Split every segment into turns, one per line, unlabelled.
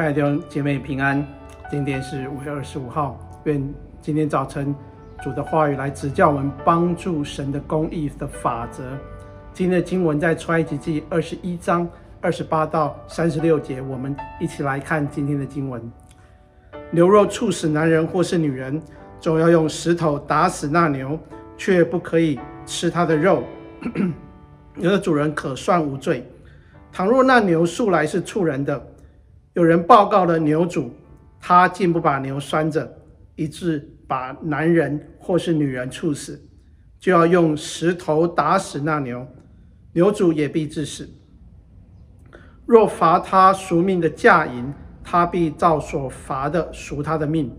亲爱的姐妹平安，今天是五月二十五号，愿今天早晨主的话语来指教我们，帮助神的公义的法则。今天的经文在出埃及记二十一章二十八到三十六节，我们一起来看今天的经文。牛肉触死男人或是女人，总要用石头打死那牛，却不可以吃它的肉。牛的主人可算无罪。倘若那牛素来是畜人的，有人报告了牛主，他竟不把牛拴着，以致把男人或是女人处死，就要用石头打死那牛，牛主也必致死。若罚他赎命的价银，他必照所罚的赎他的命。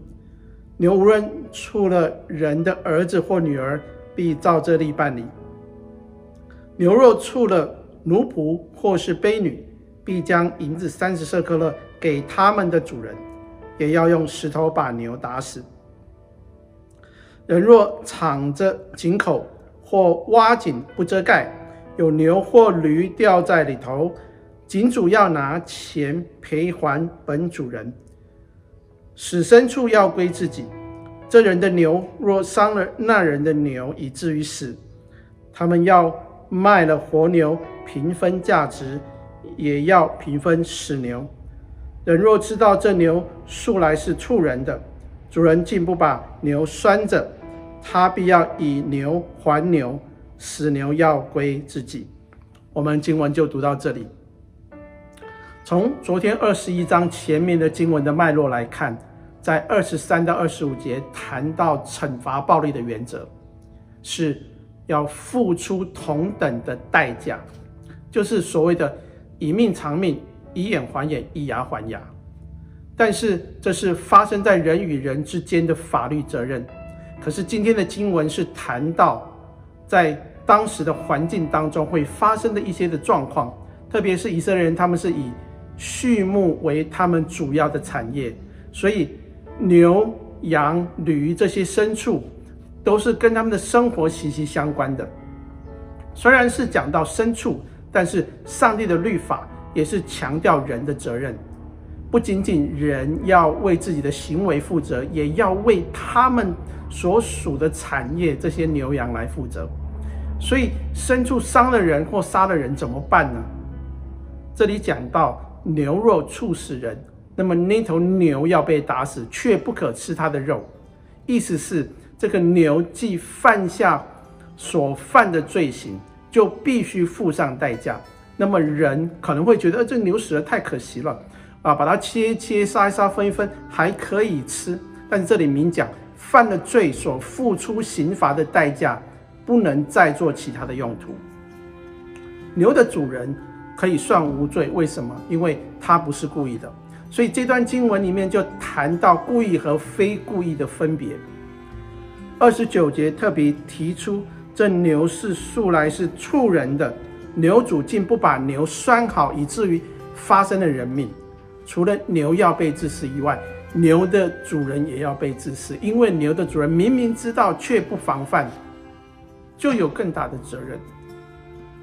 牛无论触了人的儿子或女儿，必照这例办理。牛若触了奴仆或是婢女，必将银子三十舍克勒给他们的主人，也要用石头把牛打死。人若敞着井口或挖井不遮盖，有牛或驴掉在里头，井主要拿钱赔还本主人。死牲畜要归自己。这人的牛若伤了那人的牛，以至于死，他们要卖了活牛，平分价值。也要平分死牛。人若知道这牛素来是畜人的，主人竟不把牛拴着，他必要以牛还牛，死牛要归自己。我们经文就读到这里。从昨天二十一章前面的经文的脉络来看，在二十三到二十五节谈到惩罚暴力的原则，是要付出同等的代价，就是所谓的。以命偿命，以眼还眼，以牙还牙。但是这是发生在人与人之间的法律责任。可是今天的经文是谈到在当时的环境当中会发生的一些的状况，特别是以色列人，他们是以畜牧为他们主要的产业，所以牛、羊、驴这些牲畜都是跟他们的生活息息相关的。虽然是讲到牲畜。但是上帝的律法也是强调人的责任，不仅仅人要为自己的行为负责，也要为他们所属的产业这些牛羊来负责。所以牲畜伤了人或杀了人怎么办呢？这里讲到牛若触死人，那么那头牛要被打死，却不可吃它的肉。意思是这个牛既犯下所犯的罪行。就必须付上代价。那么人可能会觉得，呃，这牛死了太可惜了，啊，把它切切、杀一杀、分一分还可以吃。但这里明讲，犯了罪所付出刑罚的代价，不能再做其他的用途。牛的主人可以算无罪，为什么？因为他不是故意的。所以这段经文里面就谈到故意和非故意的分别。二十九节特别提出。这牛是素来是畜人的，牛主竟不把牛拴好，以至于发生了人命。除了牛要被治死以外，牛的主人也要被治死，因为牛的主人明明知道却不防范，就有更大的责任。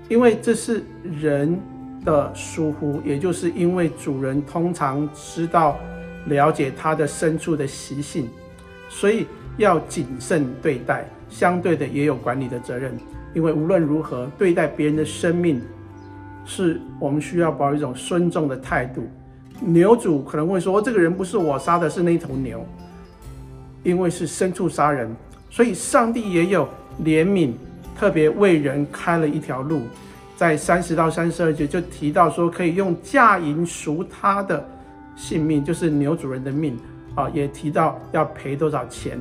因为这是人的疏忽，也就是因为主人通常知道了解他的牲畜的习性，所以要谨慎对待。相对的也有管理的责任，因为无论如何对待别人的生命，是我们需要保有一种尊重的态度。牛主可能会说：“这个人不是我杀的，是那头牛。”因为是牲畜杀人，所以上帝也有怜悯，特别为人开了一条路。在三十到三十二节就提到说，可以用价银赎他的性命，就是牛主人的命啊，也提到要赔多少钱。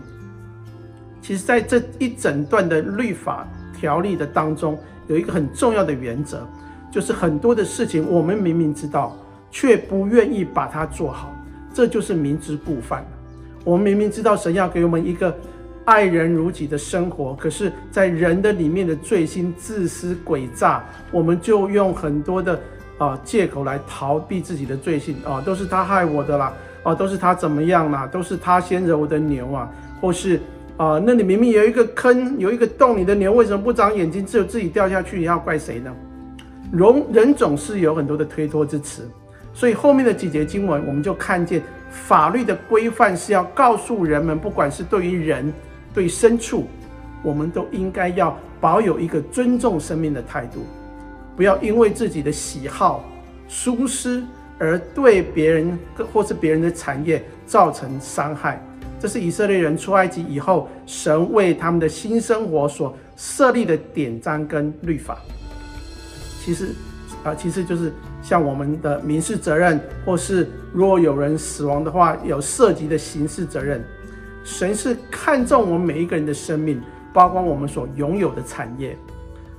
其实，在这一整段的律法条例的当中，有一个很重要的原则，就是很多的事情我们明明知道，却不愿意把它做好，这就是明知故犯。我们明明知道神要给我们一个爱人如己的生活，可是，在人的里面的罪心、自私、诡诈，我们就用很多的啊借口来逃避自己的罪行啊，都是他害我的啦，啊，都是他怎么样啦，都是他先惹我的牛啊，或是。啊、那里明明有一个坑，有一个洞，你的牛为什么不长眼睛，只有自己掉下去？你要怪谁呢？人人总是有很多的推脱之词，所以后面的几节经文，我们就看见法律的规范是要告诉人们，不管是对于人、对牲畜，我们都应该要保有一个尊重生命的态度，不要因为自己的喜好、舒适而对别人或是别人的产业造成伤害。这是以色列人出埃及以后，神为他们的新生活所设立的典章跟律法。其实，啊，其实就是像我们的民事责任，或是如果有人死亡的话，有涉及的刑事责任。神是看重我们每一个人的生命，包括我们所拥有的产业。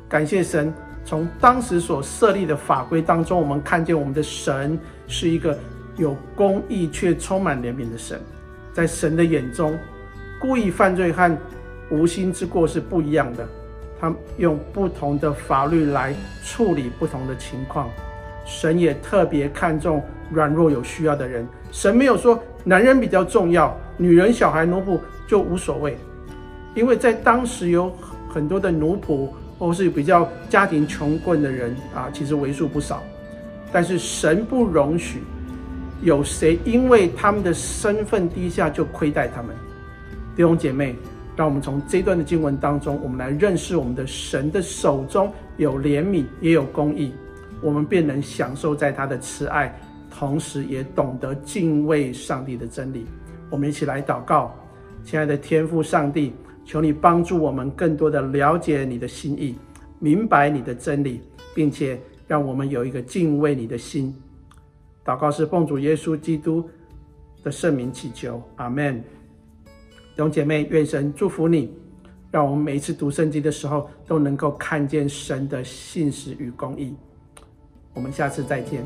感谢神，从当时所设立的法规当中，我们看见我们的神是一个有公义却充满怜悯的神。在神的眼中，故意犯罪和无心之过是不一样的。他用不同的法律来处理不同的情况。神也特别看重软弱有需要的人。神没有说男人比较重要，女人、小孩、奴仆就无所谓。因为在当时有很多的奴仆，或是比较家庭穷困的人啊，其实为数不少。但是神不容许。有谁因为他们的身份低下就亏待他们？弟兄姐妹，让我们从这段的经文当中，我们来认识我们的神的手中有怜悯，也有公义，我们便能享受在他的慈爱，同时也懂得敬畏上帝的真理。我们一起来祷告，亲爱的天父上帝，求你帮助我们更多的了解你的心意，明白你的真理，并且让我们有一个敬畏你的心。祷告是奉主耶稣基督的圣名祈求，阿门。弟兄姐妹，愿神祝福你，让我们每一次读圣经的时候都能够看见神的信实与公义。我们下次再见。